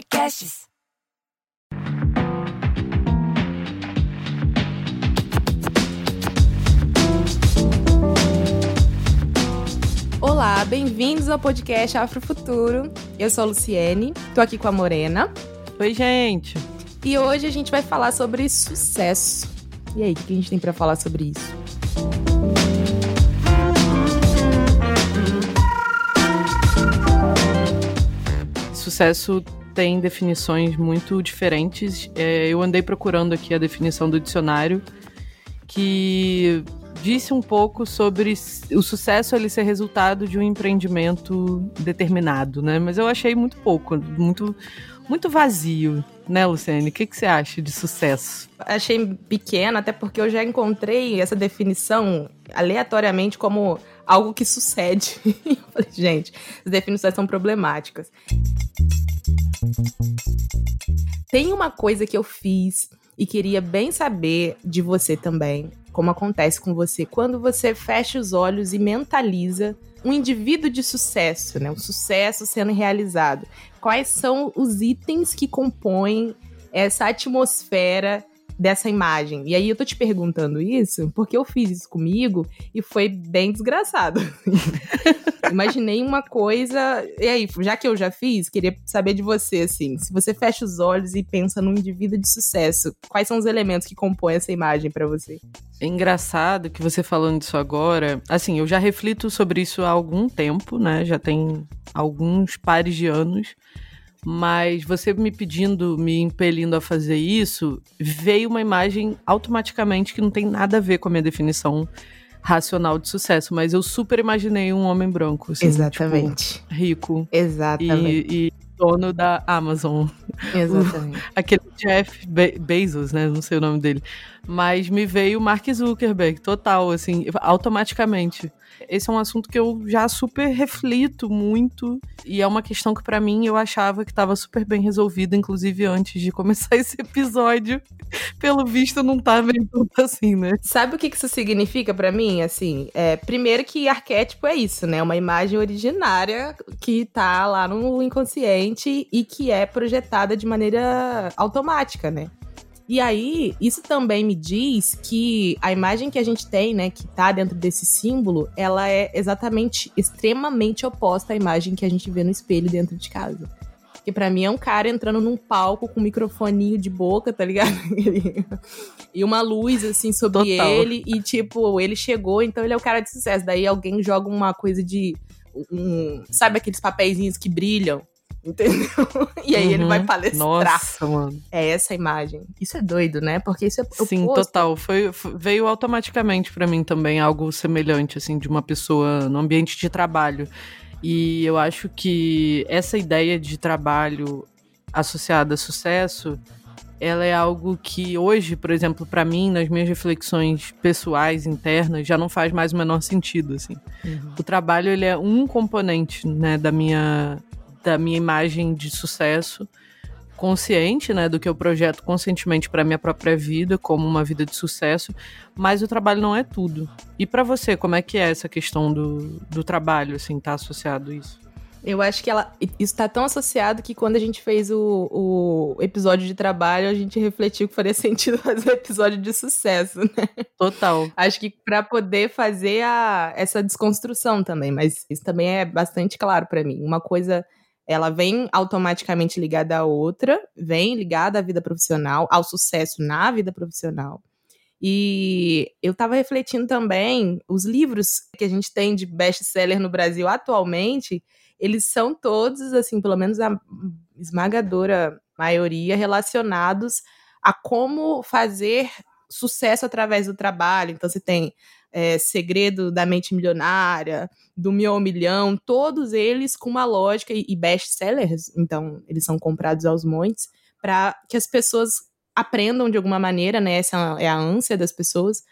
Podcasts. Olá, bem-vindos ao podcast Afrofuturo. Eu sou a Luciene, tô aqui com a Morena. Oi, gente. E hoje a gente vai falar sobre sucesso. E aí, o que a gente tem para falar sobre isso? Sucesso tem definições muito diferentes. É, eu andei procurando aqui a definição do dicionário, que disse um pouco sobre o sucesso ele ser resultado de um empreendimento determinado, né? Mas eu achei muito pouco, muito, muito vazio, né, Luciane? O que, que você acha de sucesso? Achei pequeno, até porque eu já encontrei essa definição aleatoriamente como algo que sucede. gente, as definições são problemáticas. Tem uma coisa que eu fiz e queria bem saber de você também, como acontece com você quando você fecha os olhos e mentaliza um indivíduo de sucesso, né? O sucesso sendo realizado. Quais são os itens que compõem essa atmosfera dessa imagem. E aí eu tô te perguntando isso porque eu fiz isso comigo e foi bem desgraçado. Imaginei uma coisa. E aí, já que eu já fiz, queria saber de você, assim. Se você fecha os olhos e pensa num indivíduo de sucesso, quais são os elementos que compõem essa imagem para você? É engraçado que você falando disso agora. Assim, eu já reflito sobre isso há algum tempo, né? Já tem alguns pares de anos. Mas você me pedindo, me impelindo a fazer isso, veio uma imagem automaticamente que não tem nada a ver com a minha definição racional de sucesso, mas eu super imaginei um homem branco. Assim, Exatamente. Tipo, rico. Exatamente. E, e, dono da Amazon. Exatamente. O, aquele Jeff Be Bezos, né? Não sei o nome dele. Mas me veio Mark Zuckerberg, total, assim, automaticamente esse é um assunto que eu já super reflito muito e é uma questão que para mim eu achava que estava super bem resolvida, inclusive antes de começar esse episódio. Pelo visto não tá bem tanto assim, né? Sabe o que isso significa para mim? Assim, é, primeiro que arquétipo é isso, né? Uma imagem originária que tá lá no inconsciente e que é projetada de maneira automática, né? E aí, isso também me diz que a imagem que a gente tem, né, que tá dentro desse símbolo, ela é exatamente extremamente oposta à imagem que a gente vê no espelho dentro de casa. Que para mim é um cara entrando num palco com um microfoninho de boca, tá ligado? e uma luz assim sobre Total. ele e tipo, ele chegou, então ele é o cara de sucesso. Daí alguém joga uma coisa de um, sabe aqueles papeizinhos que brilham? entendeu? E aí uhum. ele vai uhum. palestrar. Nossa, mano. É essa imagem. Isso é doido, né? Porque isso é Sim, total. Foi, veio automaticamente para mim também algo semelhante, assim, de uma pessoa no ambiente de trabalho. E eu acho que essa ideia de trabalho associada a sucesso, ela é algo que hoje, por exemplo, para mim, nas minhas reflexões pessoais internas, já não faz mais o menor sentido, assim. Uhum. O trabalho ele é um componente, né, da minha da minha imagem de sucesso consciente, né, do que eu projeto conscientemente para minha própria vida, como uma vida de sucesso, mas o trabalho não é tudo. E para você, como é que é essa questão do, do trabalho, assim, tá associado a isso? Eu acho que ela isso tá tão associado que quando a gente fez o, o episódio de trabalho, a gente refletiu que faria sentido fazer um episódio de sucesso, né? Total. Acho que para poder fazer a, essa desconstrução também, mas isso também é bastante claro para mim. Uma coisa ela vem automaticamente ligada à outra, vem ligada à vida profissional, ao sucesso na vida profissional. E eu estava refletindo também, os livros que a gente tem de best-seller no Brasil atualmente, eles são todos, assim, pelo menos a esmagadora maioria, relacionados a como fazer sucesso através do trabalho. Então, você tem é, Segredo da Mente Milionária, do Mil Milhão, todos eles com uma lógica e, e best-sellers, então eles são comprados aos montes, para que as pessoas aprendam de alguma maneira, né? Essa é a ânsia das pessoas.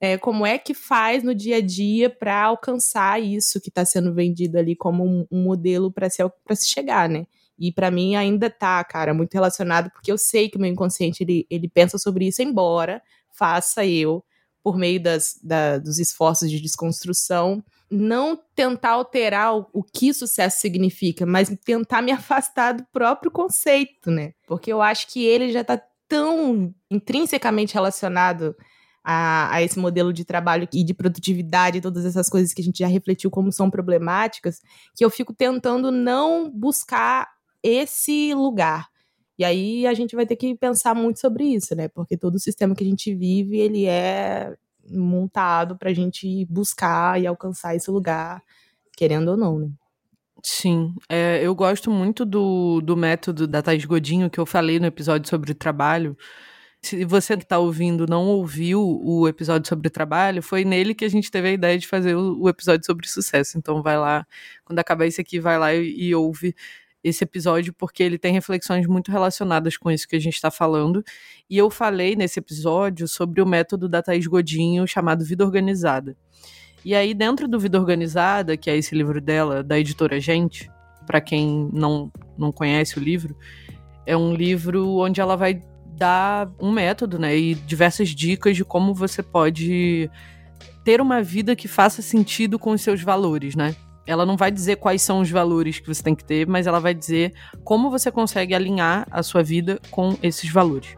É, como é que faz no dia a dia para alcançar isso que está sendo vendido ali como um, um modelo para se, se chegar, né? E para mim ainda tá, cara, muito relacionado, porque eu sei que o meu inconsciente ele, ele pensa sobre isso, embora faça eu por meio das, da, dos esforços de desconstrução, não tentar alterar o, o, que sucesso significa, mas tentar me afastar do próprio conceito, né? Porque eu acho que ele já está tão intrinsecamente relacionado a, a, esse modelo de trabalho e de produtividade, todas essas coisas que a gente já refletiu como são problemáticas, que eu fico tentando não buscar esse lugar. E aí a gente vai ter que pensar muito sobre isso, né? Porque todo o sistema que a gente vive, ele é montado para a gente buscar e alcançar esse lugar, querendo ou não, né? Sim, é, eu gosto muito do, do método da Thais Godinho que eu falei no episódio sobre o trabalho, se você que está ouvindo não ouviu o episódio sobre trabalho, foi nele que a gente teve a ideia de fazer o, o episódio sobre sucesso. Então vai lá, quando acabar esse aqui, vai lá e, e ouve esse episódio, porque ele tem reflexões muito relacionadas com isso que a gente está falando. E eu falei nesse episódio sobre o método da Thaís Godinho chamado Vida Organizada. E aí, dentro do Vida Organizada, que é esse livro dela, da editora Gente, para quem não, não conhece o livro, é um livro onde ela vai dá um método, né, e diversas dicas de como você pode ter uma vida que faça sentido com os seus valores, né? Ela não vai dizer quais são os valores que você tem que ter, mas ela vai dizer como você consegue alinhar a sua vida com esses valores.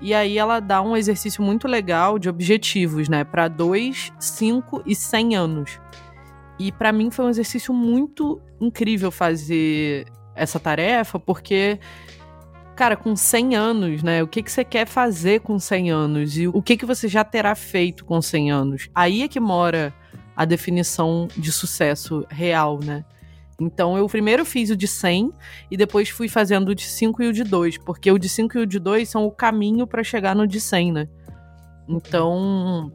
E aí ela dá um exercício muito legal de objetivos, né, para 2, 5 e 100 anos. E para mim foi um exercício muito incrível fazer essa tarefa, porque cara, com 100 anos, né? O que, que você quer fazer com 100 anos? E o que, que você já terá feito com 100 anos? Aí é que mora a definição de sucesso real, né? Então eu primeiro fiz o de 100 e depois fui fazendo o de 5 e o de 2, porque o de 5 e o de 2 são o caminho para chegar no de 100, né? Então,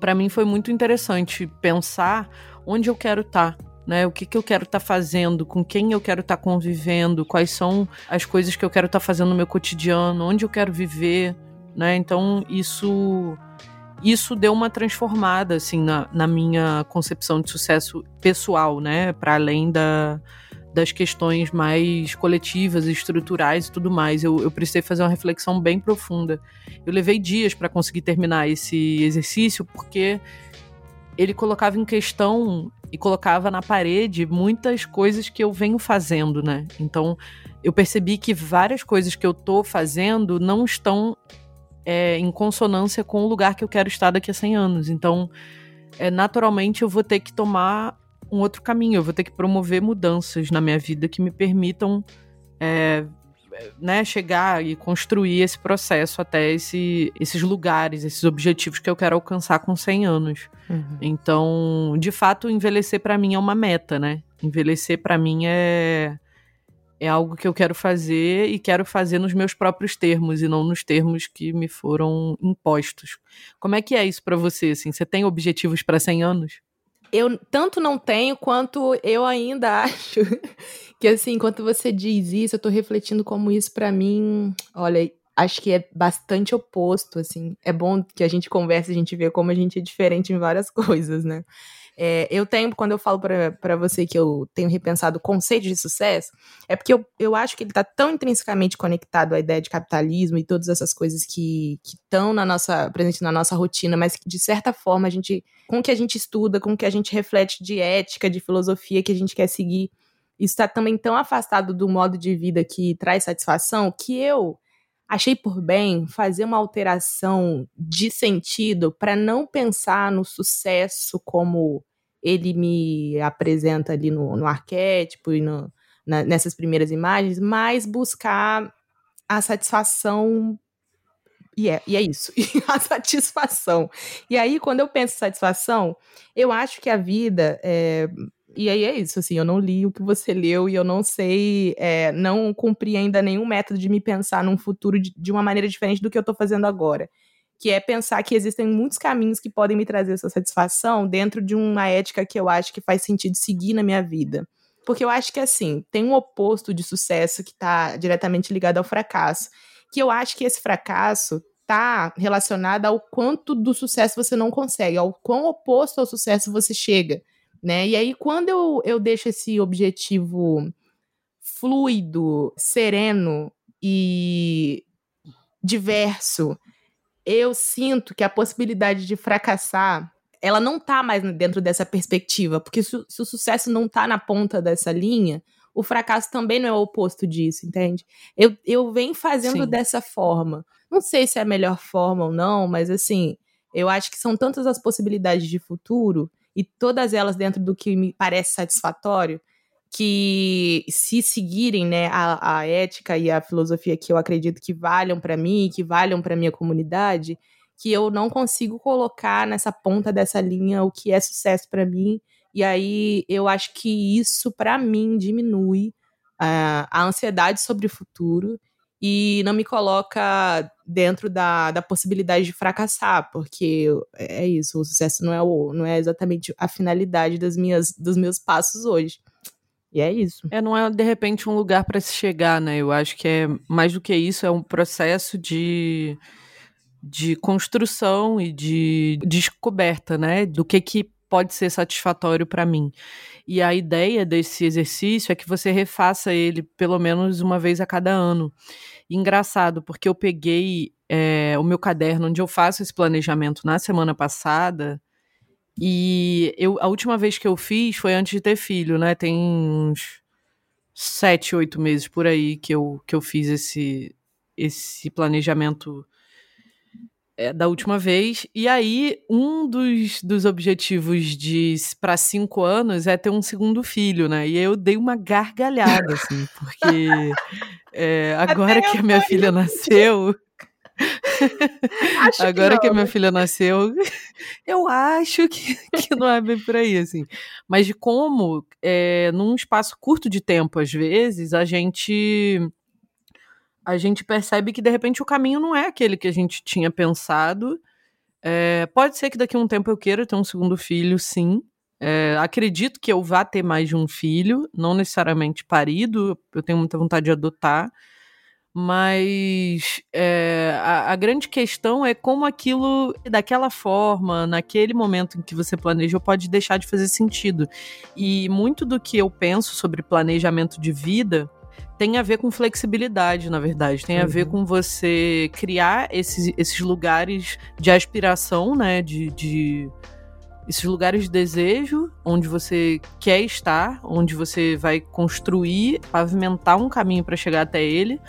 para mim foi muito interessante pensar onde eu quero estar, tá, né? O que, que eu quero estar tá fazendo, com quem eu quero estar tá convivendo, quais são as coisas que eu quero estar tá fazendo no meu cotidiano, onde eu quero viver, né? Então isso isso deu uma transformada assim na, na minha concepção de sucesso pessoal, né? Para além da, das questões mais coletivas, estruturais e tudo mais. Eu, eu precisei fazer uma reflexão bem profunda. Eu levei dias para conseguir terminar esse exercício porque ele colocava em questão e colocava na parede muitas coisas que eu venho fazendo, né? Então eu percebi que várias coisas que eu tô fazendo não estão é, em consonância com o lugar que eu quero estar daqui a 100 anos. Então, é, naturalmente, eu vou ter que tomar um outro caminho, eu vou ter que promover mudanças na minha vida que me permitam é, né, chegar e construir esse processo até esse, esses lugares, esses objetivos que eu quero alcançar com 100 anos. Uhum. Então, de fato, envelhecer para mim é uma meta, né? Envelhecer para mim é é algo que eu quero fazer e quero fazer nos meus próprios termos e não nos termos que me foram impostos. Como é que é isso para você assim? Você tem objetivos para 100 anos? eu tanto não tenho quanto eu ainda acho que assim, enquanto você diz isso, eu tô refletindo como isso para mim, olha, acho que é bastante oposto, assim. É bom que a gente converse, a gente vê como a gente é diferente em várias coisas, né? É, eu tenho, quando eu falo para você que eu tenho repensado o conceito de sucesso, é porque eu, eu acho que ele está tão intrinsecamente conectado à ideia de capitalismo e todas essas coisas que estão na nossa presente na nossa rotina, mas que de certa forma a gente, com o que a gente estuda, com o que a gente reflete de ética, de filosofia que a gente quer seguir, isso está também tão afastado do modo de vida que traz satisfação que eu achei por bem fazer uma alteração de sentido para não pensar no sucesso como ele me apresenta ali no, no arquétipo e no, na, nessas primeiras imagens, mas buscar a satisfação. E é, e é isso, a satisfação. E aí, quando eu penso em satisfação, eu acho que a vida. É, e aí é isso, assim, eu não li o que você leu e eu não sei, é, não cumpri ainda nenhum método de me pensar num futuro de, de uma maneira diferente do que eu estou fazendo agora que é pensar que existem muitos caminhos que podem me trazer essa satisfação dentro de uma ética que eu acho que faz sentido seguir na minha vida. Porque eu acho que, assim, tem um oposto de sucesso que está diretamente ligado ao fracasso. Que eu acho que esse fracasso está relacionado ao quanto do sucesso você não consegue, ao quão oposto ao sucesso você chega, né? E aí, quando eu, eu deixo esse objetivo fluido, sereno e diverso eu sinto que a possibilidade de fracassar ela não tá mais dentro dessa perspectiva, porque se, se, o sucesso não tá na ponta dessa linha, o fracasso também não é o oposto disso, entende? Eu, eu venho fazendo Sim. dessa forma. Não sei se é a melhor forma ou não, mas assim, eu acho que são tantas as possibilidades de futuro e todas elas dentro do que me parece satisfatório, que se seguirem né, a, a ética e a filosofia que eu acredito que valham para mim, que valham para minha comunidade, que eu não consigo colocar nessa ponta dessa linha o que é sucesso para mim. E aí eu acho que isso, para mim, diminui uh, a ansiedade sobre o futuro e não me coloca dentro da, da possibilidade de fracassar, porque é isso, o sucesso não é, o, não é exatamente a finalidade das minhas, dos meus passos hoje. E é isso. É, não é de repente um lugar para se chegar, né? Eu acho que é mais do que isso, é um processo de, de construção e de descoberta, né? Do que que pode ser satisfatório para mim. E a ideia desse exercício é que você refaça ele pelo menos uma vez a cada ano. engraçado, porque eu peguei é, o meu caderno onde eu faço esse planejamento na semana passada e eu, a última vez que eu fiz foi antes de ter filho, né? Tem uns sete, oito meses por aí que eu, que eu fiz esse, esse planejamento é, da última vez. E aí, um dos, dos objetivos de para cinco anos é ter um segundo filho, né? E eu dei uma gargalhada, assim, porque é, agora que a minha filha nasceu. Agora que, que, a minha filha nasceu, eu acho que, que não é bem por aí, assim. Mas de como, é, num espaço curto de tempo, às vezes, a gente a gente percebe que de repente o caminho não é aquele que a gente tinha pensado. É, pode ser que daqui a um tempo eu queira ter um segundo filho, sim. É, acredito que eu vá ter mais de um filho, não necessariamente parido, eu tenho muita vontade de adotar. Mas é, a, a, grande questão é como aquilo, daquela forma, naquele momento em que você planejou, pode deixar de fazer sentido. E muito do que eu penso sobre planejamento de vida tem a ver com flexibilidade, na verdade. Tem uhum. a ver uhum. com você criar esses, esses lugares de aspiração, né? De, de, esses lugares de desejo, onde você quer estar, onde você vai construir, pavimentar um caminho para chegar até ele.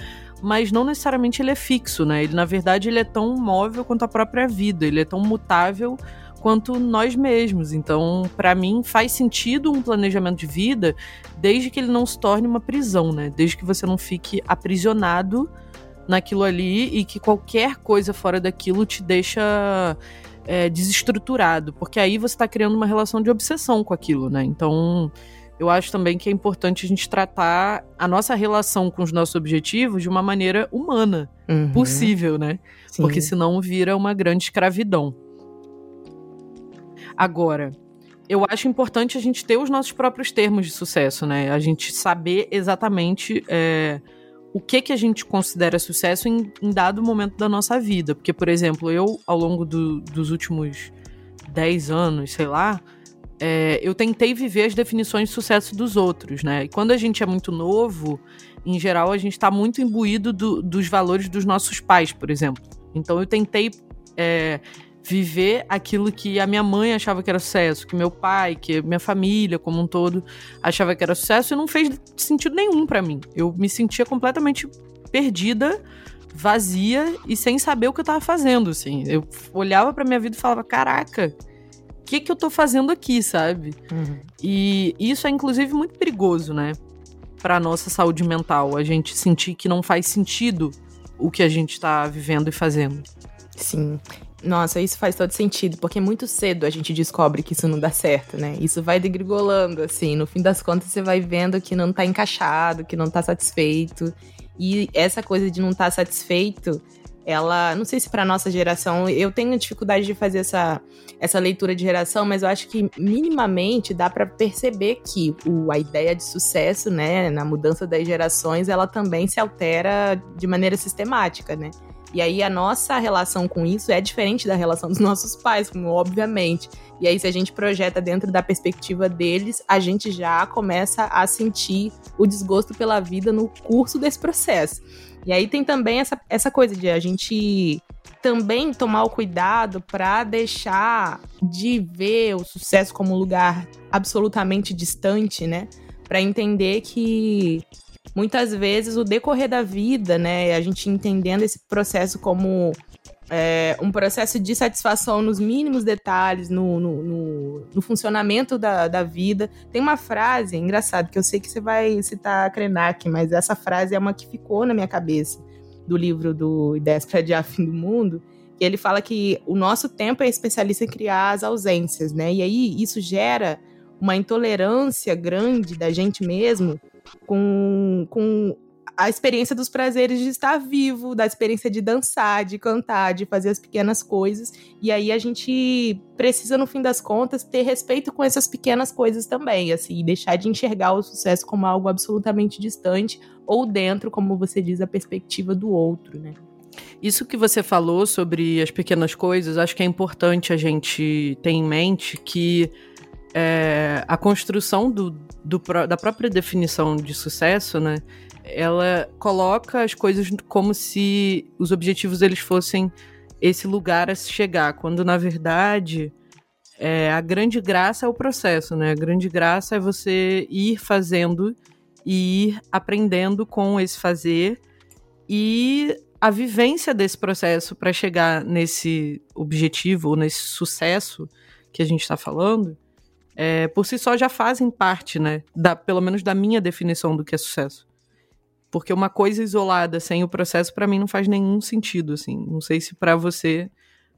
Mas não necessariamente ele é fixo, né? Ele, na verdade, ele é tão móvel quanto a própria vida. Ele é tão mutável quanto nós mesmos. Então, para mim, faz sentido um planejamento de vida desde que ele não se torne uma prisão, né? Desde que você não fique aprisionado naquilo ali e que qualquer coisa fora daquilo te deixa é, desestruturado, porque aí você está criando uma relação de obsessão com aquilo, né? Então, eu acho também que é importante a gente tratar a nossa relação com os nossos objetivos de uma maneira humana uhum. possível, né? Sim. Porque senão vira uma grande escravidão. Agora, eu acho importante a gente ter os nossos próprios termos de sucesso, né? A gente saber exatamente é, o que que a gente considera sucesso em, em, dado momento da nossa vida. Porque, por exemplo, eu, ao longo do, dos últimos 10 anos, sei lá, é, eu tentei viver as definições de sucesso dos outros, né? E quando a gente é muito novo, em geral, a gente está muito imbuído do, dos valores dos nossos pais, por exemplo. Então, eu tentei. É, viver aquilo que a minha mãe achava que era sucesso, que meu pai, que minha família como um todo achava que era sucesso e não fez sentido nenhum para mim. Eu me sentia completamente perdida, vazia e sem saber o que eu tava fazendo, assim. Eu olhava para minha vida e falava: "Caraca, que que eu tô fazendo aqui, sabe?" Uhum. E isso é inclusive muito perigoso, né? Para nossa saúde mental, a gente sentir que não faz sentido o que a gente está vivendo e fazendo. Sim. Nossa, isso faz todo sentido, porque muito cedo a gente descobre que isso não dá certo, né? Isso vai degrigolando, assim. No fim das contas, você vai vendo que não tá encaixado, que não tá satisfeito. E essa coisa de não estar tá satisfeito, ela. Não sei se para nossa geração. Eu tenho dificuldade de fazer essa, essa leitura de geração, mas eu acho que minimamente dá para perceber que o, a ideia de sucesso, né, na mudança das gerações, ela também se altera de maneira sistemática, né? E aí a nossa relação com isso é diferente da relação dos nossos pais, obviamente. E aí, se a gente projeta dentro da perspectiva deles, a gente já começa a sentir o desgosto pela vida no curso desse processo. E aí tem também essa, essa coisa de a gente também tomar o cuidado para deixar de ver o sucesso como um lugar absolutamente distante, né? Para entender que muitas vezes o decorrer da vida, né, a gente entendendo esse processo como é, um processo de satisfação nos mínimos detalhes, no, no, no, no funcionamento da, da, vida. Tem uma frase, é engraçado, que eu sei que você vai citar Krenak, mas essa frase é uma que ficou na minha cabeça, do livro do Ideias para Adiar Fim do Mundo, que ele fala que o nosso tempo é especialista em criar as ausências, né? E aí isso gera uma intolerância grande da gente mesmo com, com a experiência dos prazeres de estar vivo, da experiência de dançar, de cantar, de fazer as pequenas coisas. E aí a gente precisa, no fim das contas, ter respeito com essas pequenas coisas também, assim, deixar de enxergar o sucesso como algo absolutamente distante ou dentro, como você diz, a perspectiva do outro, né? Isso que você falou sobre as pequenas coisas, acho que é importante a gente ter em mente que é, a construção do, do, da própria definição de sucesso, né? Ela coloca as coisas como se os objetivos eles fossem esse lugar a se chegar, quando na verdade é, a grande graça é o processo, né? A grande graça é você ir fazendo e ir aprendendo com esse fazer e a vivência desse processo para chegar nesse objetivo ou nesse sucesso que a gente está falando é, por si só já fazem parte, né? Da, pelo menos da minha definição do que é sucesso. Porque uma coisa isolada sem o processo, para mim, não faz nenhum sentido, assim. Não sei se para você,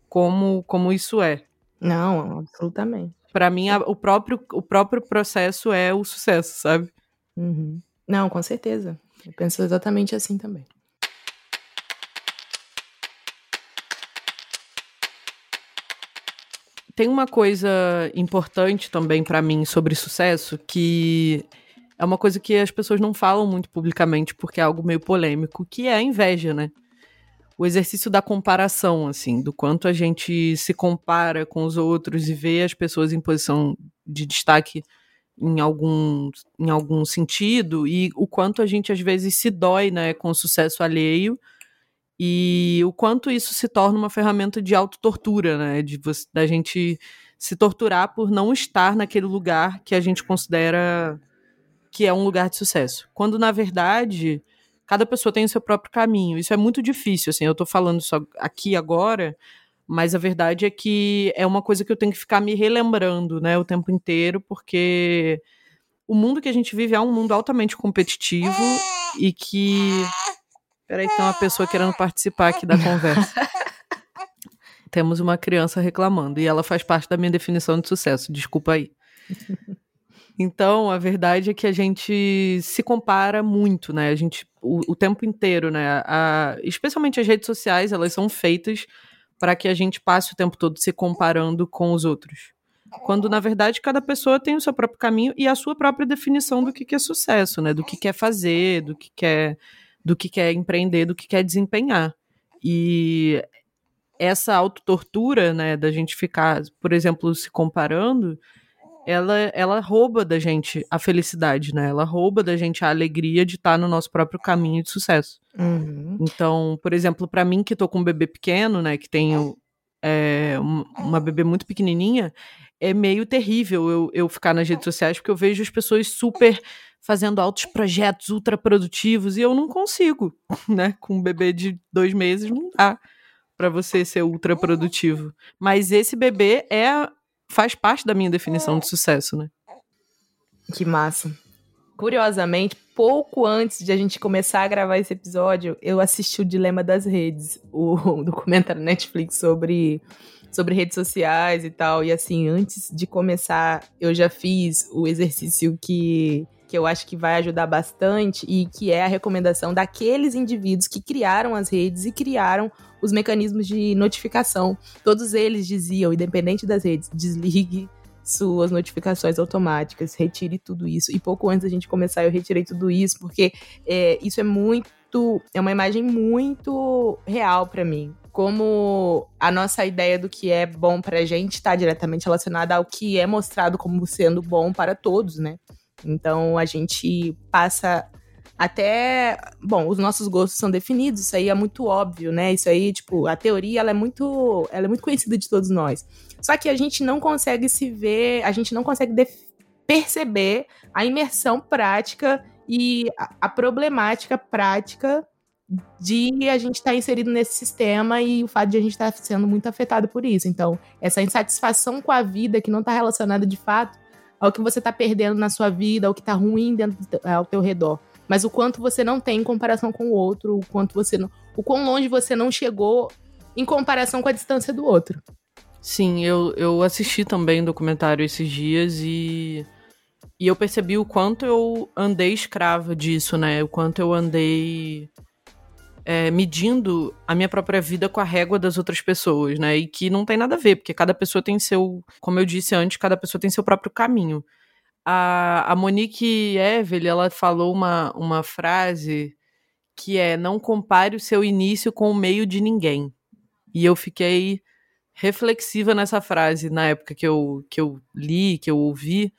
como, como isso é. Não, absolutamente. Para mim, a, o, próprio, o próprio processo é o sucesso, sabe? Uhum. Não, com certeza. Eu penso exatamente assim também. Tem uma coisa importante também para mim sobre sucesso que é uma coisa que as pessoas não falam muito publicamente porque é algo meio polêmico, que é a inveja, né? O exercício da comparação, assim, do quanto a gente se compara com os outros e vê as pessoas em posição de destaque em algum, em algum sentido e o quanto a gente às vezes se dói, né, com o sucesso alheio e o quanto isso se torna uma ferramenta de autotortura, né? De você, da gente se torturar por não estar naquele lugar que a gente considera que é um lugar de sucesso. Quando, na verdade, cada pessoa tem o seu próprio caminho. Isso é muito difícil, assim, eu tô falando só aqui agora, mas a verdade é que é uma coisa que eu tenho que ficar me relembrando, né, o tempo inteiro, porque o mundo que a gente vive é um mundo altamente competitivo e que Peraí tem uma pessoa querendo participar aqui da conversa. Temos uma criança reclamando e ela faz parte da minha definição de sucesso. Desculpa aí. Então, a verdade é que a gente se compara muito, né? A gente, o, o tempo inteiro, né? A, especialmente as redes sociais, elas são feitas para que a gente passe o tempo todo se comparando com os outros. Quando, na verdade, cada pessoa tem o seu próprio caminho e a sua própria definição do que, que é sucesso, né? Do que quer fazer, do que quer do que quer empreender, do que quer desempenhar. E essa autotortura, né, da gente ficar, por exemplo, se comparando, ela, ela rouba da gente a felicidade, né? Ela rouba da gente a alegria de estar no nosso próprio caminho de sucesso. Uhum. Então, por exemplo, para mim que tô com um bebê pequeno, né, que tenho é, uma bebê muito pequenininha, é meio terrível eu, eu ficar nas redes sociais porque eu vejo as pessoas super fazendo altos projetos ultra produtivos e eu não consigo, né? Com um bebê de dois meses não dá para você ser ultra produtivo. Mas esse bebê é faz parte da minha definição de sucesso, né? Que massa. Curiosamente, pouco antes de a gente começar a gravar esse episódio, eu assisti o Dilema das Redes, o documentário Netflix sobre sobre redes sociais e tal. E assim, antes de começar, eu já fiz o exercício que que eu acho que vai ajudar bastante e que é a recomendação daqueles indivíduos que criaram as redes e criaram os mecanismos de notificação. Todos eles diziam, independente das redes, desligue suas notificações automáticas, retire tudo isso. E pouco antes da gente começar, eu retirei tudo isso, porque é, isso é muito. É uma imagem muito real para mim. Como a nossa ideia do que é bom pra gente está diretamente relacionada ao que é mostrado como sendo bom para todos, né? Então a gente passa até, bom, os nossos gostos são definidos, isso aí é muito óbvio, né? Isso aí, tipo, a teoria ela é muito, ela é muito conhecida de todos nós. Só que a gente não consegue se ver, a gente não consegue perceber a imersão prática e a, a problemática prática de a gente estar tá inserido nesse sistema e o fato de a gente estar tá sendo muito afetado por isso. Então, essa insatisfação com a vida que não está relacionada de fato ao que você está perdendo na sua vida, ao que está ruim dentro, ao teu redor mas o quanto você não tem em comparação com o outro, o quanto você não, o quão longe você não chegou em comparação com a distância do outro. Sim, eu, eu assisti também o documentário esses dias e e eu percebi o quanto eu andei escrava disso, né? O quanto eu andei é, medindo a minha própria vida com a régua das outras pessoas, né? E que não tem nada a ver, porque cada pessoa tem seu, como eu disse antes, cada pessoa tem seu próprio caminho a, a Monique Evel, ela falou uma, uma frase que é não compare o seu início com o meio de ninguém. E eu fiquei reflexiva nessa frase na época que eu, que eu li, que eu ouvi,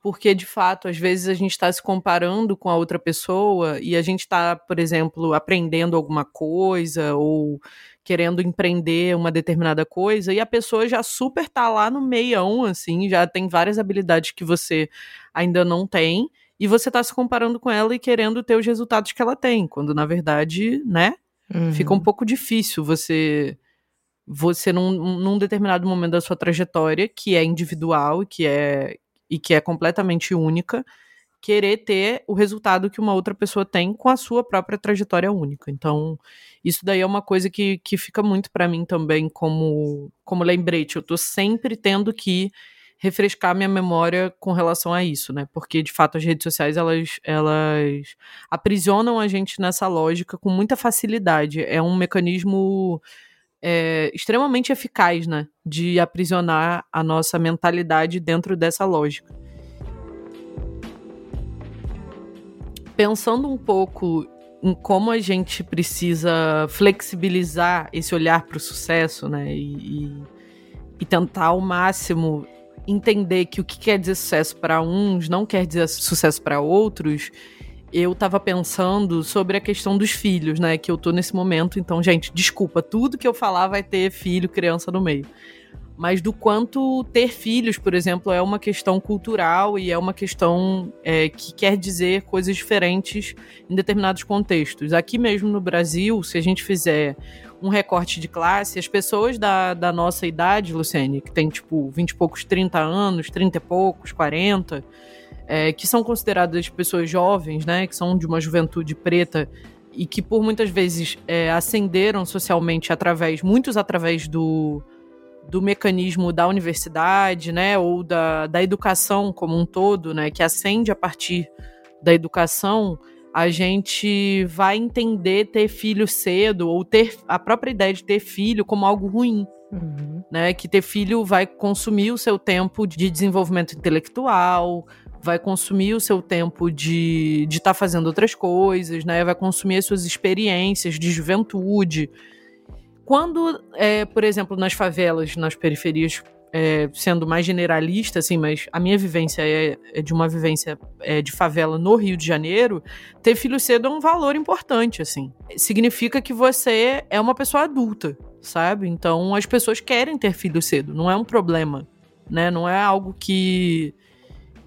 porque de fato, às vezes a gente está se comparando com a outra pessoa e a gente está, por exemplo, aprendendo alguma coisa ou querendo empreender uma determinada coisa e a pessoa já super tá lá no meião, assim, já tem várias habilidades que você ainda não tem e você tá se comparando com ela e querendo ter os resultados que ela tem, quando na verdade, né, uhum. fica um pouco difícil você você num, num determinado momento da sua trajetória que é individual e que é e que é completamente única, querer ter o resultado que uma outra pessoa tem com a sua própria trajetória única. Então, isso daí é uma coisa que, que fica muito para mim também como, como lembrete. Eu tô sempre tendo que refrescar minha memória com relação a isso, né? Porque de fato as redes sociais elas elas aprisionam a gente nessa lógica com muita facilidade. É um mecanismo é, extremamente eficaz, né? De aprisionar a nossa mentalidade dentro dessa lógica. Pensando um pouco em como a gente precisa flexibilizar esse olhar para o sucesso, né? E, e, e, tentar ao máximo entender que o que quer dizer sucesso para uns não quer dizer sucesso para outros. Eu estava pensando sobre a questão dos filhos, né? Que eu tô nesse momento. Então, gente, desculpa, tudo que eu falar vai ter filho, criança no meio mas do quanto ter filhos, por exemplo, é uma questão cultural e é uma questão é, que quer dizer coisas diferentes em determinados contextos. Aqui mesmo no Brasil, se a gente fizer um recorte de classe, as pessoas da, da nossa idade, Luciane, que tem tipo 20 e poucos, 30 anos, 30 e poucos, 40, é, que são consideradas pessoas jovens, né, que são de uma juventude preta e que por muitas vezes é, ascenderam socialmente através, muitos através do do mecanismo da universidade, né, ou da, da educação como um todo, né, que acende a partir da educação, a gente vai entender ter filho cedo ou ter a própria ideia de ter filho como algo ruim. Uhum. Né, que ter filho vai consumir o seu tempo de desenvolvimento intelectual, vai consumir o seu tempo de estar tá fazendo outras coisas, né, vai consumir as suas experiências de juventude, quando, é, por exemplo, nas favelas, nas periferias, é, sendo mais generalista, assim, mas a minha vivência é, é de uma vivência é, de favela no Rio de Janeiro, ter filho cedo é um valor importante, assim. Significa que você é uma pessoa adulta, sabe? Então as pessoas querem ter filho cedo, não é um problema, né? Não é algo que,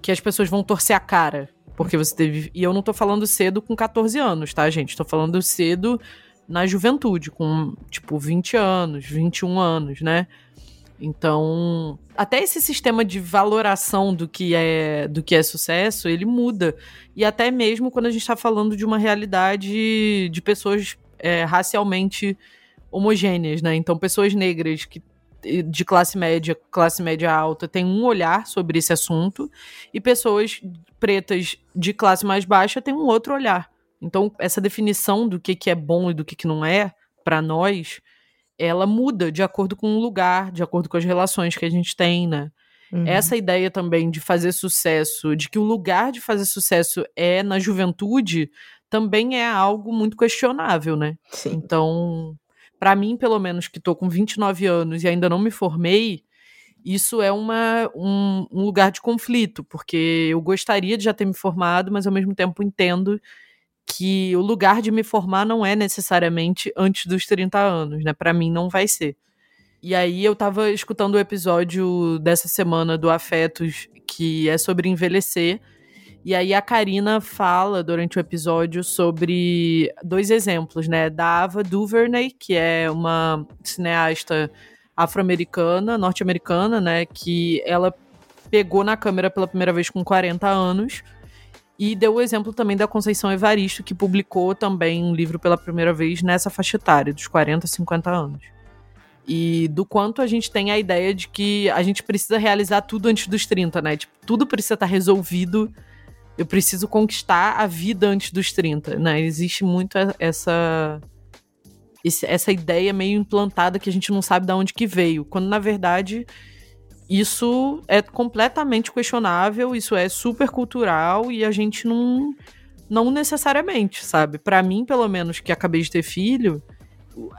que as pessoas vão torcer a cara. Porque você teve. E eu não tô falando cedo com 14 anos, tá, gente? Tô falando cedo na juventude, com tipo 20 anos, 21 anos, né? Então, até esse sistema de valoração do que é do que é sucesso, ele muda. E até mesmo quando a gente está falando de uma realidade de pessoas é, racialmente homogêneas, né? Então, pessoas negras que de classe média, classe média alta, têm um olhar sobre esse assunto, e pessoas pretas de classe mais baixa têm um outro olhar. Então, essa definição do que, que é bom e do que, que não é, para nós, ela muda de acordo com o lugar, de acordo com as relações que a gente tem, né? Uhum. Essa ideia também de fazer sucesso, de que o lugar de fazer sucesso é na juventude, também é algo muito questionável, né? Sim. Então, para mim, pelo menos, que tô com 29 anos e ainda não me formei, isso é uma, um, um lugar de conflito, porque eu gostaria de já ter me formado, mas ao mesmo tempo entendo que o lugar de me formar não é necessariamente antes dos 30 anos, né? Para mim não vai ser. E aí eu tava escutando o episódio dessa semana do Afetos, que é sobre envelhecer. E aí a Karina fala durante o episódio sobre dois exemplos, né? Da Ava DuVernay, que é uma cineasta afro-americana, norte-americana, né? Que ela pegou na câmera pela primeira vez com 40 anos. E deu o exemplo também da Conceição Evaristo, que publicou também um livro pela primeira vez nessa faixa etária, dos 40 a 50 anos e do quanto a gente tem a ideia de que a gente precisa realizar tudo antes dos 30, né? Tipo, tudo precisa estar resolvido. Eu preciso conquistar a vida antes dos 30, né? Existe muito essa essa ideia meio implantada que a gente não sabe de onde que veio, quando na verdade isso é completamente questionável, isso é super cultural e a gente não não necessariamente, sabe? Para mim, pelo menos que acabei de ter filho,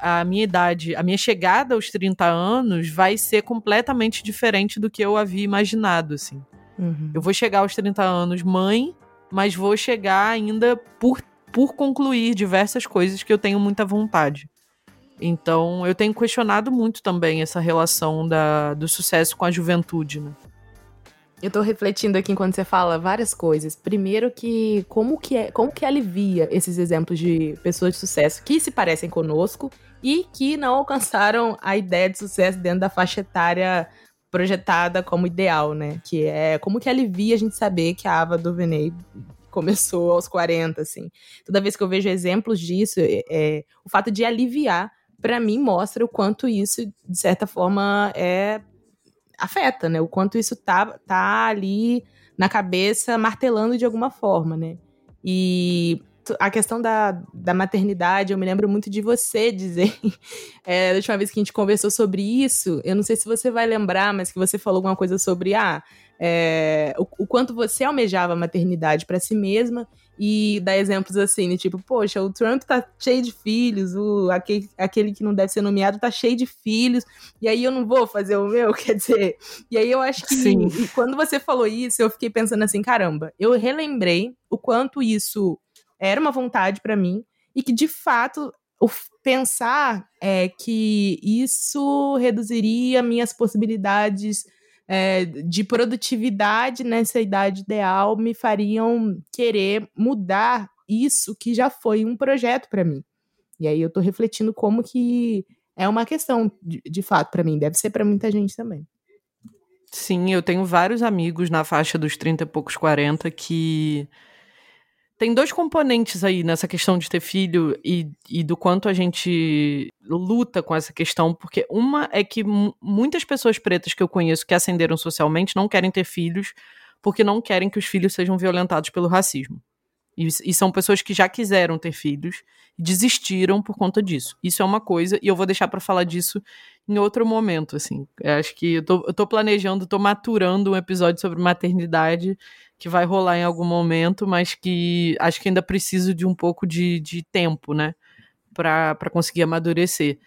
a minha idade, a minha chegada aos 30 anos vai ser completamente diferente do que eu havia imaginado, assim. Uhum. Eu vou chegar aos 30 anos mãe, mas vou chegar ainda por, por concluir diversas coisas que eu tenho muita vontade. Então, eu tenho questionado muito também essa relação da, do sucesso com a juventude, né? Eu tô refletindo aqui enquanto você fala várias coisas. Primeiro que como que é, como que alivia esses exemplos de pessoas de sucesso que se parecem conosco e que não alcançaram a ideia de sucesso dentro da faixa etária projetada como ideal, né? Que é como que alivia a gente saber que a Ava DuVernay começou aos 40, assim. Toda vez que eu vejo exemplos disso, é, é o fato de aliviar, para mim, mostra o quanto isso, de certa forma, é afeta, né? O quanto isso tá, tá ali na cabeça martelando de alguma forma, né? E a questão da, da maternidade, eu me lembro muito de você dizer, é, da última vez que a gente conversou sobre isso, eu não sei se você vai lembrar, mas que você falou alguma coisa sobre, ah, é, o, o, quanto você almejava a maternidade para si mesma e dar exemplos assim, né? tipo, poxa, o Trump tá cheio de filhos, o, aquele, aquele que não deve ser nomeado tá cheio de filhos, e aí eu não vou fazer o meu, quer dizer. E aí eu acho que Sim. quando você falou isso, eu fiquei pensando assim, caramba, eu relembrei o quanto isso era uma vontade para mim e que de fato o pensar é que isso reduziria minhas possibilidades é, de produtividade nessa idade ideal me fariam querer mudar isso que já foi um projeto para mim. E aí eu tô refletindo como que é uma questão de, de fato para mim, deve ser para muita gente também. Sim, eu tenho vários amigos na faixa dos 30 e poucos 40 que tem dois componentes aí nessa questão de ter filho e, e do quanto a gente luta com essa questão, porque uma é que muitas pessoas pretas que eu conheço que ascenderam socialmente não querem ter filhos porque não querem que os filhos sejam violentados pelo racismo. E, e, são pessoas que já quiseram ter filhos e desistiram por conta disso. Isso é uma coisa, e eu vou deixar para falar disso em outro momento, assim. Eu acho que eu tô, eu tô planejando, tô maturando um episódio sobre maternidade que vai rolar em algum momento, mas que acho que ainda preciso de um pouco de, de tempo, né? Para conseguir amadurecer.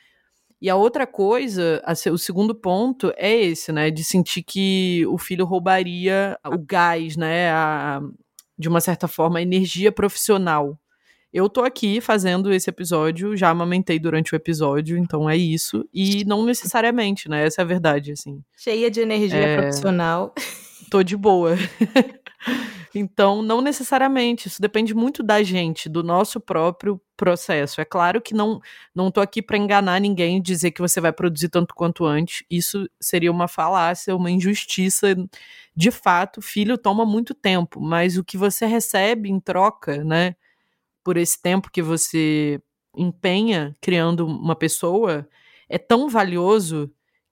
E a outra coisa, a, o segundo ponto é esse, né? De sentir que o filho roubaria o gás, né? A, de uma certa forma, energia profissional. Eu tô aqui fazendo esse episódio, já amamentei durante o episódio, então é isso. E não necessariamente, né? Essa é a verdade, assim. Cheia de energia é... profissional. Tô de boa. Então, não necessariamente, isso depende muito da gente, do nosso próprio processo. É claro que não não tô aqui para enganar ninguém e dizer que você vai produzir tanto quanto antes. Isso seria uma falácia, uma injustiça. De fato, filho toma muito tempo, mas o que você recebe em troca, né, por esse tempo que você empenha criando uma pessoa, é tão valioso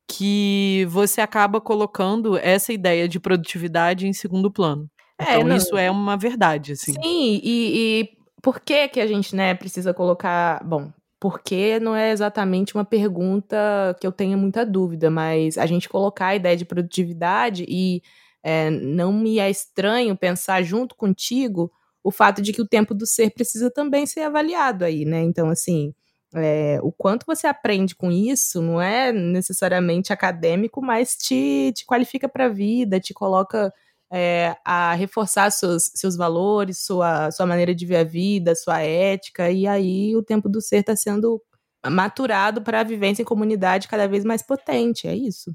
que você acaba colocando essa ideia de produtividade em segundo plano. É, então, não. isso é uma verdade, assim. Sim, e, e por que que a gente, né, precisa colocar... Bom, porque não é exatamente uma pergunta que eu tenha muita dúvida, mas a gente colocar a ideia de produtividade e é, não me é estranho pensar junto contigo o fato de que o tempo do ser precisa também ser avaliado aí, né? Então, assim, é, o quanto você aprende com isso não é necessariamente acadêmico, mas te, te qualifica para a vida, te coloca é, a reforçar seus, seus valores, sua, sua maneira de ver a vida, sua ética, e aí o tempo do ser está sendo maturado para a vivência em comunidade cada vez mais potente. É isso.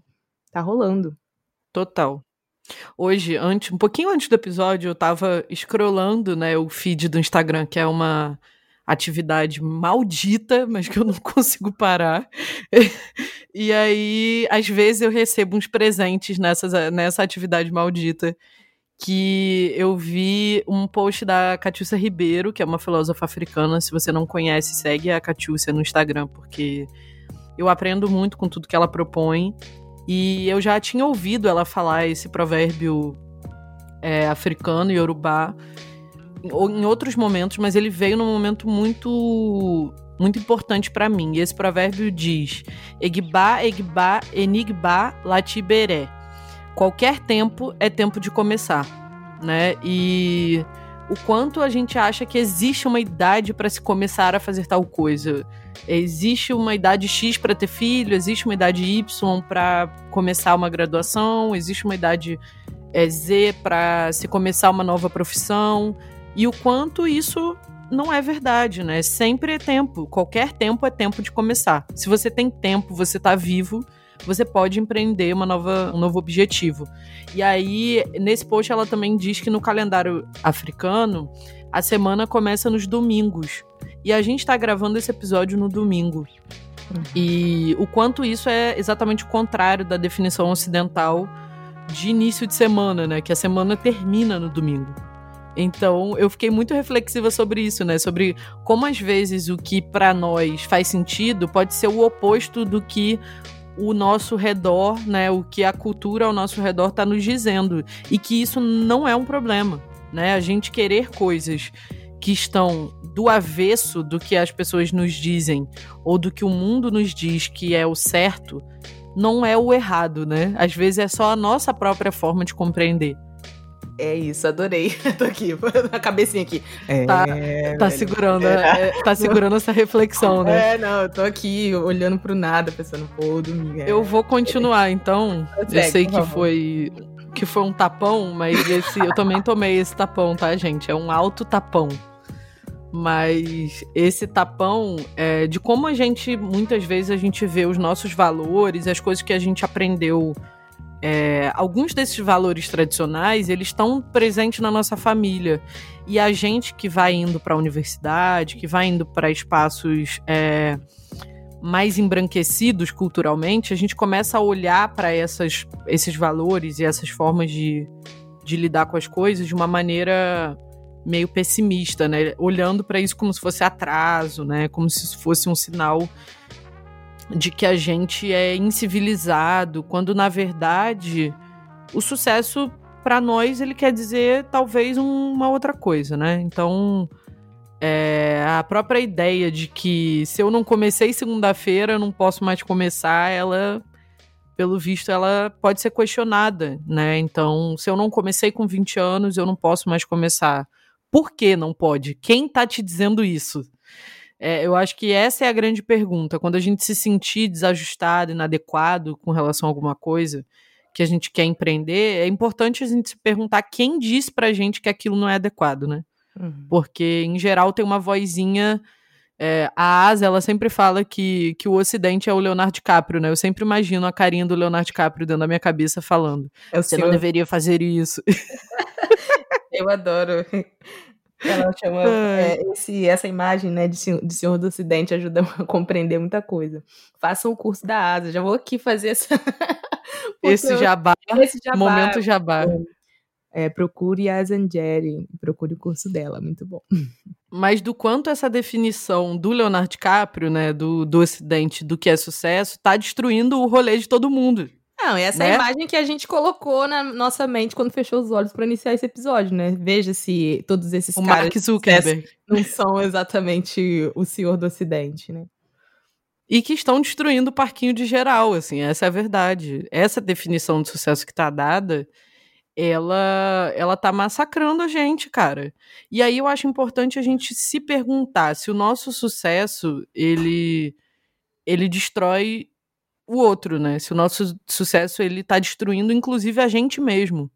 Tá rolando. Total. Hoje, antes, um pouquinho antes do episódio, eu tava scrollando, né, o feed do Instagram, que é uma atividade maldita, mas que eu não consigo parar. E aí, às vezes, eu recebo uns presentes nessas, nessa atividade maldita. Que eu vi um post da Catiúcia Ribeiro, que é uma filósofa africana. Se você não conhece, segue a Catiúcia no Instagram, porque eu aprendo muito com tudo que ela propõe. E eu já tinha ouvido ela falar esse provérbio é, africano, yorubá, em outros momentos, mas ele veio num momento muito muito importante para mim. E esse provérbio diz: Egba, Egba, Enigba, Latiberé. Qualquer tempo é tempo de começar, né? E o quanto a gente acha que existe uma idade para se começar a fazer tal coisa. Existe uma idade X para ter filho, existe uma idade Y para começar uma graduação, existe uma idade é, Z para se começar uma nova profissão. E o quanto isso não é verdade, né? Sempre é tempo. Qualquer tempo é tempo de começar. Se você tem tempo, você está vivo, você pode empreender uma nova, um novo objetivo. E aí, nesse post, ela também diz que no calendário africano, a semana começa nos domingos. E a gente está gravando esse episódio no domingo. E o quanto isso é exatamente o contrário da definição ocidental de início de semana, né? Que a semana termina no domingo. Então, eu fiquei muito reflexiva sobre isso, né? Sobre como às vezes o que para nós faz sentido pode ser o oposto do que o nosso redor, né, o que a cultura ao nosso redor está nos dizendo e que isso não é um problema, né? A gente querer coisas que estão do avesso do que as pessoas nos dizem ou do que o mundo nos diz que é o certo, não é o errado, né? Às vezes é só a nossa própria forma de compreender. É isso, adorei. tô aqui, a cabecinha aqui. É, tá, tá segurando, é. é. tá segurando essa reflexão, né? É, não, eu tô aqui olhando pro nada, pensando, pô, domingo. É. Eu vou continuar, então. eu sei que foi que foi um tapão, mas esse eu também tomei esse tapão, tá, gente? É um alto tapão. Mas esse tapão é de como a gente muitas vezes a gente vê os nossos valores, as coisas que a gente aprendeu é, alguns desses valores tradicionais eles estão presentes na nossa família e a gente que vai indo para a universidade, que vai indo para espaços é, mais embranquecidos culturalmente, a gente começa a olhar para esses valores e essas formas de, de lidar com as coisas de uma maneira meio pessimista, né? Olhando para isso como se fosse atraso, né? Como se fosse um sinal de que a gente é incivilizado, quando na verdade o sucesso para nós ele quer dizer talvez uma outra coisa, né? Então é, a própria ideia de que se eu não comecei segunda-feira, eu não posso mais começar, ela, pelo visto, ela pode ser questionada, né? Então, se eu não comecei com 20 anos, eu não posso mais começar. Por que não pode? Quem tá te dizendo isso? É, eu acho que essa é a grande pergunta. Quando a gente se sentir desajustado, inadequado com relação a alguma coisa que a gente quer empreender, é importante a gente se perguntar quem diz pra gente que aquilo não é adequado, né? Uhum. Porque, em geral, tem uma vozinha. É, a Asa, ela sempre fala que, que o Ocidente é o Leonardo DiCaprio, né? Eu sempre imagino a carinha do Leonardo DiCaprio dentro da minha cabeça falando. É Você senhor... não deveria fazer isso. Eu adoro. Ela chama é, esse, essa imagem né, de, de Senhor do Ocidente ajuda a compreender muita coisa. Façam o curso da Asa. Já vou aqui fazer essa. esse, jabá, esse jabá. Momento jabá. É, procure a Zangeri, procure o curso dela, muito bom. Mas do quanto essa definição do Leonardo DiCaprio, né, do, do Ocidente, do que é sucesso, tá destruindo o rolê de todo mundo. Não, essa né? é a imagem que a gente colocou na nossa mente quando fechou os olhos para iniciar esse episódio, né? Veja se todos esses o caras Mark Zuckerberg. não são exatamente o senhor do Ocidente, né? E que estão destruindo o parquinho de geral, assim, essa é a verdade. Essa definição de sucesso que tá dada, ela ela tá massacrando a gente, cara. E aí eu acho importante a gente se perguntar se o nosso sucesso, ele ele destrói o outro, né? Se o nosso sucesso ele tá destruindo inclusive a gente mesmo.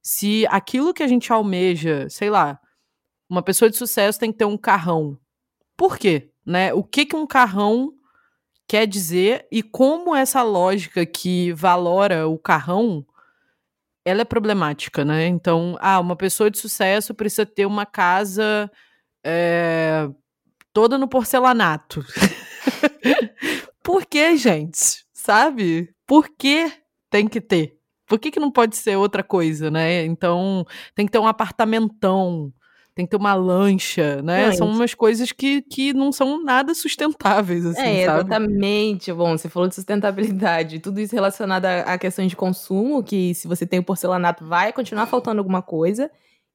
Se aquilo que a gente almeja, sei lá, uma pessoa de sucesso tem que ter um carrão. Por quê? Né? O que, que um carrão quer dizer e como essa lógica que valora o carrão ela é problemática, né? Então, ah, uma pessoa de sucesso precisa ter uma casa é, toda no porcelanato. Por que, gente? Sabe? Por que tem que ter? Por que, que não pode ser outra coisa, né? Então, tem que ter um apartamentão, tem que ter uma lancha, né? São umas coisas que, que não são nada sustentáveis, assim, É, sabe? exatamente. Bom, você falou de sustentabilidade, tudo isso relacionado à questão de consumo, que se você tem o porcelanato, vai continuar faltando alguma coisa.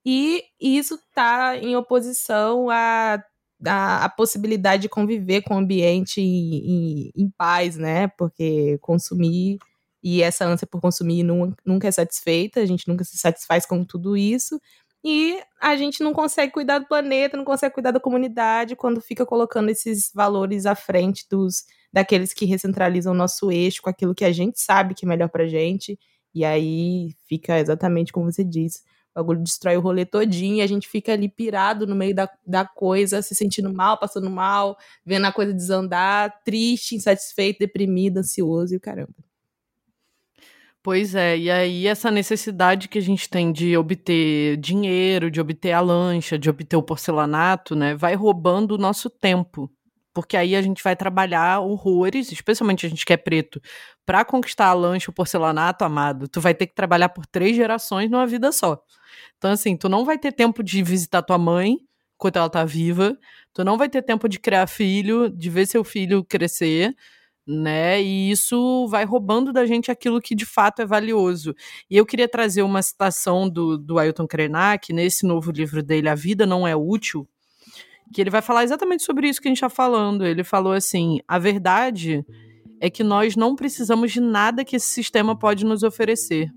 E isso está em oposição à, à, à, possibilidade de conviver com o ambiente em, em, em paz, né? Porque consumir e essa ânsia por consumir nunca é satisfeita, a gente nunca se satisfaz com tudo isso. E a gente não consegue cuidar do planeta, não consegue cuidar da comunidade quando fica colocando esses valores à frente dos daqueles que recentralizam o nosso eixo com aquilo que a gente sabe que é melhor pra gente. E aí fica exatamente como você disse. O bagulho destrói o rolê todinho e a gente fica ali pirado no meio da, da coisa, se sentindo mal, passando mal, vendo a coisa desandar, triste, insatisfeito, deprimido, ansioso e o caramba. Pois é, e aí essa necessidade que a gente tem de obter dinheiro, de obter a lancha, de obter o porcelanato, né, vai roubando o nosso tempo. Porque aí a gente vai trabalhar horrores, especialmente a gente que é preto, para conquistar a lancha, o porcelanato, amado, tu vai ter que trabalhar por três gerações numa vida só. Então, assim, tu não vai ter tempo de visitar tua mãe enquanto ela tá viva, tu não vai ter tempo de criar filho, de ver seu filho crescer, né? E isso vai roubando da gente aquilo que de fato é valioso. E eu queria trazer uma citação do, do Ailton Krenak, nesse novo livro dele, A Vida Não É Útil, que ele vai falar exatamente sobre isso que a gente está falando. Ele falou assim: a verdade é que nós não precisamos de nada que esse sistema pode nos oferecer,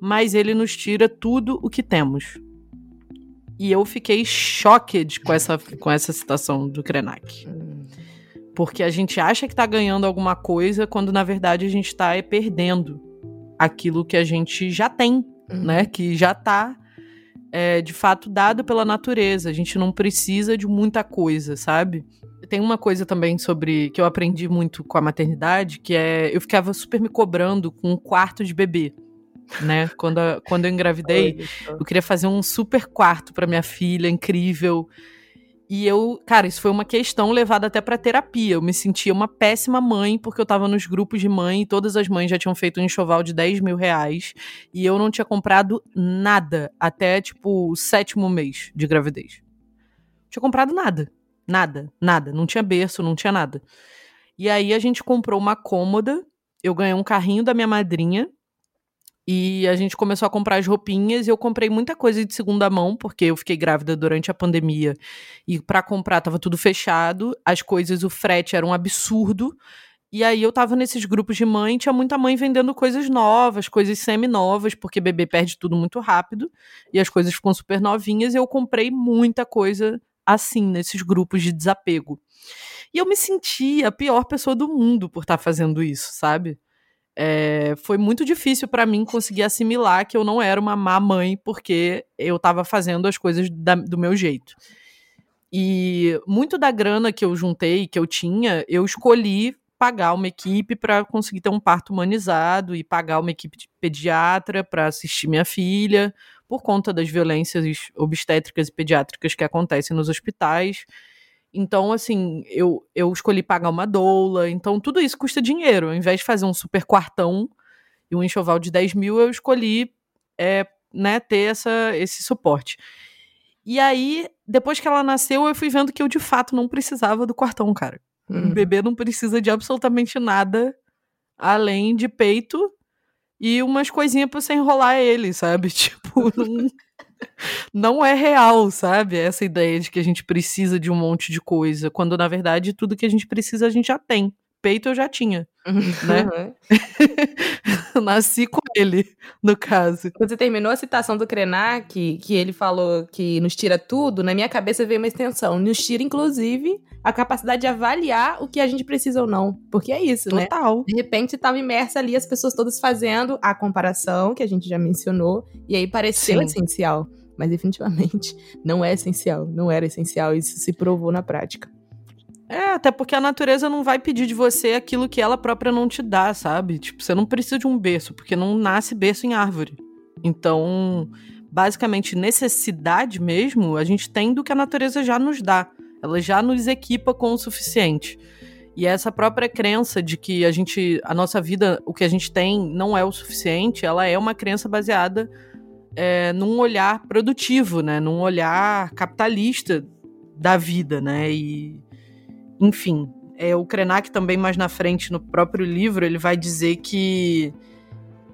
mas ele nos tira tudo o que temos. E eu fiquei choqued com essa, com essa citação do Krenak. Porque a gente acha que tá ganhando alguma coisa, quando na verdade a gente tá é, perdendo aquilo que a gente já tem, uhum. né? Que já tá é, de fato dado pela natureza. A gente não precisa de muita coisa, sabe? Tem uma coisa também sobre que eu aprendi muito com a maternidade, que é eu ficava super me cobrando com um quarto de bebê. Né? Quando, quando eu engravidei, eu queria fazer um super quarto para minha filha, incrível. E eu, cara, isso foi uma questão levada até pra terapia. Eu me sentia uma péssima mãe, porque eu tava nos grupos de mãe e todas as mães já tinham feito um enxoval de 10 mil reais. E eu não tinha comprado nada até, tipo, o sétimo mês de gravidez. Não tinha comprado nada. Nada, nada. Não tinha berço, não tinha nada. E aí a gente comprou uma cômoda. Eu ganhei um carrinho da minha madrinha e a gente começou a comprar as roupinhas e eu comprei muita coisa de segunda mão, porque eu fiquei grávida durante a pandemia e para comprar tava tudo fechado, as coisas, o frete era um absurdo. E aí eu tava nesses grupos de mãe, tinha muita mãe vendendo coisas novas, coisas semi-novas, porque bebê perde tudo muito rápido e as coisas ficam super novinhas. E eu comprei muita coisa assim, nesses grupos de desapego. E eu me senti a pior pessoa do mundo por estar tá fazendo isso, sabe? É, foi muito difícil para mim conseguir assimilar que eu não era uma má mãe porque eu estava fazendo as coisas da, do meu jeito. E muito da grana que eu juntei, que eu tinha, eu escolhi pagar uma equipe para conseguir ter um parto humanizado e pagar uma equipe de pediatra para assistir minha filha, por conta das violências obstétricas e pediátricas que acontecem nos hospitais. Então, assim, eu, eu escolhi pagar uma doula. Então, tudo isso custa dinheiro. Ao invés de fazer um super quartão e um enxoval de 10 mil, eu escolhi é, né, ter essa, esse suporte. E aí, depois que ela nasceu, eu fui vendo que eu de fato não precisava do quartão, cara. Uhum. O bebê não precisa de absolutamente nada além de peito e umas coisinhas pra você enrolar ele, sabe? Tipo, não não é real, sabe? Essa ideia de que a gente precisa de um monte de coisa, quando na verdade tudo que a gente precisa a gente já tem. Peito eu já tinha, né? Nasci com ele, no caso. Quando você terminou a citação do Krenak, que ele falou que nos tira tudo, na minha cabeça veio uma extensão. Nos tira, inclusive, a capacidade de avaliar o que a gente precisa ou não. Porque é isso, Total. né? Total. De repente estava imersa ali as pessoas todas fazendo a comparação, que a gente já mencionou, e aí pareceu Sim. essencial. Mas definitivamente não é essencial, não era essencial, isso se provou na prática. É, até porque a natureza não vai pedir de você aquilo que ela própria não te dá, sabe? Tipo, você não precisa de um berço, porque não nasce berço em árvore. Então, basicamente, necessidade mesmo, a gente tem do que a natureza já nos dá. Ela já nos equipa com o suficiente. E essa própria crença de que a gente, a nossa vida, o que a gente tem não é o suficiente, ela é uma crença baseada é, num olhar produtivo, né? Num olhar capitalista da vida, né? E enfim, é, o Krenak também mais na frente no próprio livro ele vai dizer que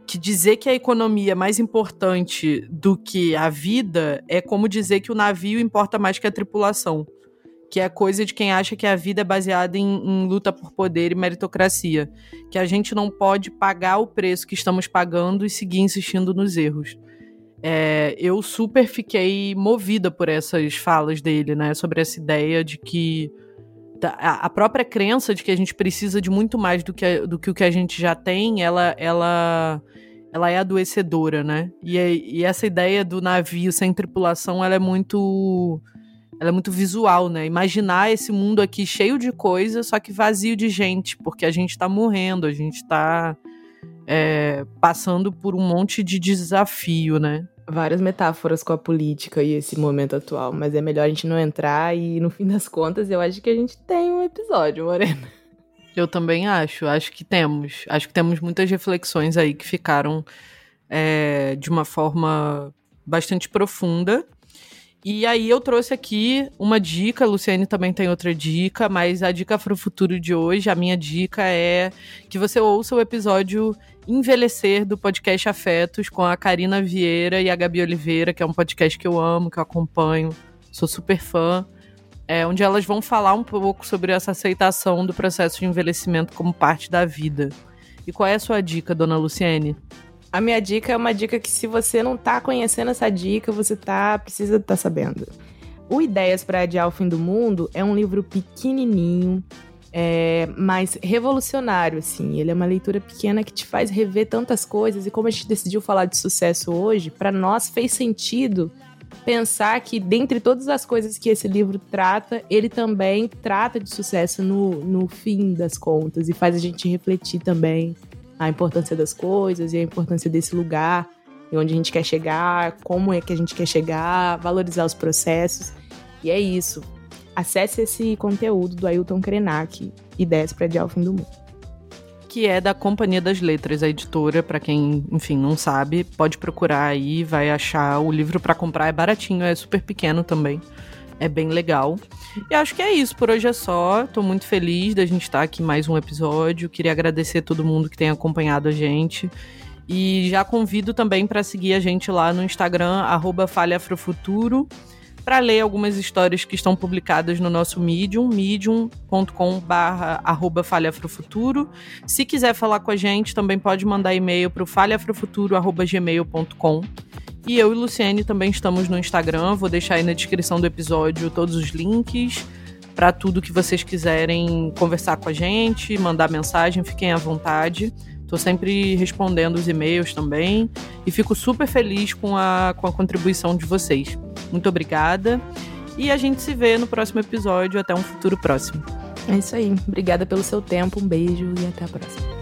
que dizer que a economia é mais importante do que a vida é como dizer que o navio importa mais que a tripulação, que é coisa de quem acha que a vida é baseada em, em luta por poder e meritocracia, que a gente não pode pagar o preço que estamos pagando e seguir insistindo nos erros. É, eu super fiquei movida por essas falas dele, né, sobre essa ideia de que a própria crença de que a gente precisa de muito mais do que, do que o que a gente já tem, ela, ela, ela é adoecedora, né? E, e essa ideia do navio sem tripulação, ela é muito ela é muito visual, né? Imaginar esse mundo aqui cheio de coisa, só que vazio de gente, porque a gente tá morrendo, a gente tá é, passando por um monte de desafio, né? Várias metáforas com a política e esse momento atual, mas é melhor a gente não entrar e no fim das contas eu acho que a gente tem um episódio, Morena. Eu também acho, acho que temos. Acho que temos muitas reflexões aí que ficaram é, de uma forma bastante profunda. E aí eu trouxe aqui uma dica, a Luciane também tem outra dica, mas a dica para o futuro de hoje, a minha dica é que você ouça o episódio Envelhecer do podcast Afetos com a Karina Vieira e a Gabi Oliveira, que é um podcast que eu amo, que eu acompanho, sou super fã. É, onde elas vão falar um pouco sobre essa aceitação do processo de envelhecimento como parte da vida. E qual é a sua dica, dona Luciene? A minha dica é uma dica que, se você não tá conhecendo essa dica, você tá precisa estar tá sabendo. O Ideias para Adiar o Fim do Mundo é um livro pequenininho, é, mas revolucionário, assim. Ele é uma leitura pequena que te faz rever tantas coisas. E como a gente decidiu falar de sucesso hoje, para nós fez sentido pensar que, dentre todas as coisas que esse livro trata, ele também trata de sucesso no, no fim das contas e faz a gente refletir também a importância das coisas e a importância desse lugar e onde a gente quer chegar, como é que a gente quer chegar, valorizar os processos. E é isso. Acesse esse conteúdo do Ailton Krenak, Ideias para Adiar o Fim do Mundo. Que é da Companhia das Letras, a editora, para quem, enfim, não sabe, pode procurar aí, vai achar o livro para comprar, é baratinho, é super pequeno também. É bem legal. E acho que é isso, por hoje é só. Tô muito feliz da gente estar aqui mais um episódio. Queria agradecer a todo mundo que tem acompanhado a gente. E já convido também para seguir a gente lá no Instagram, Falhafrofuturo para ler algumas histórias que estão publicadas no nosso Medium, medium.com.br falhafrofuturo. Se quiser falar com a gente, também pode mandar e-mail para o falhafrofuturo.gmail.com. E eu e Luciene também estamos no Instagram, vou deixar aí na descrição do episódio todos os links para tudo que vocês quiserem conversar com a gente, mandar mensagem, fiquem à vontade. Estou sempre respondendo os e-mails também e fico super feliz com a, com a contribuição de vocês. Muito obrigada e a gente se vê no próximo episódio. Até um futuro próximo. É isso aí. Obrigada pelo seu tempo, um beijo e até a próxima.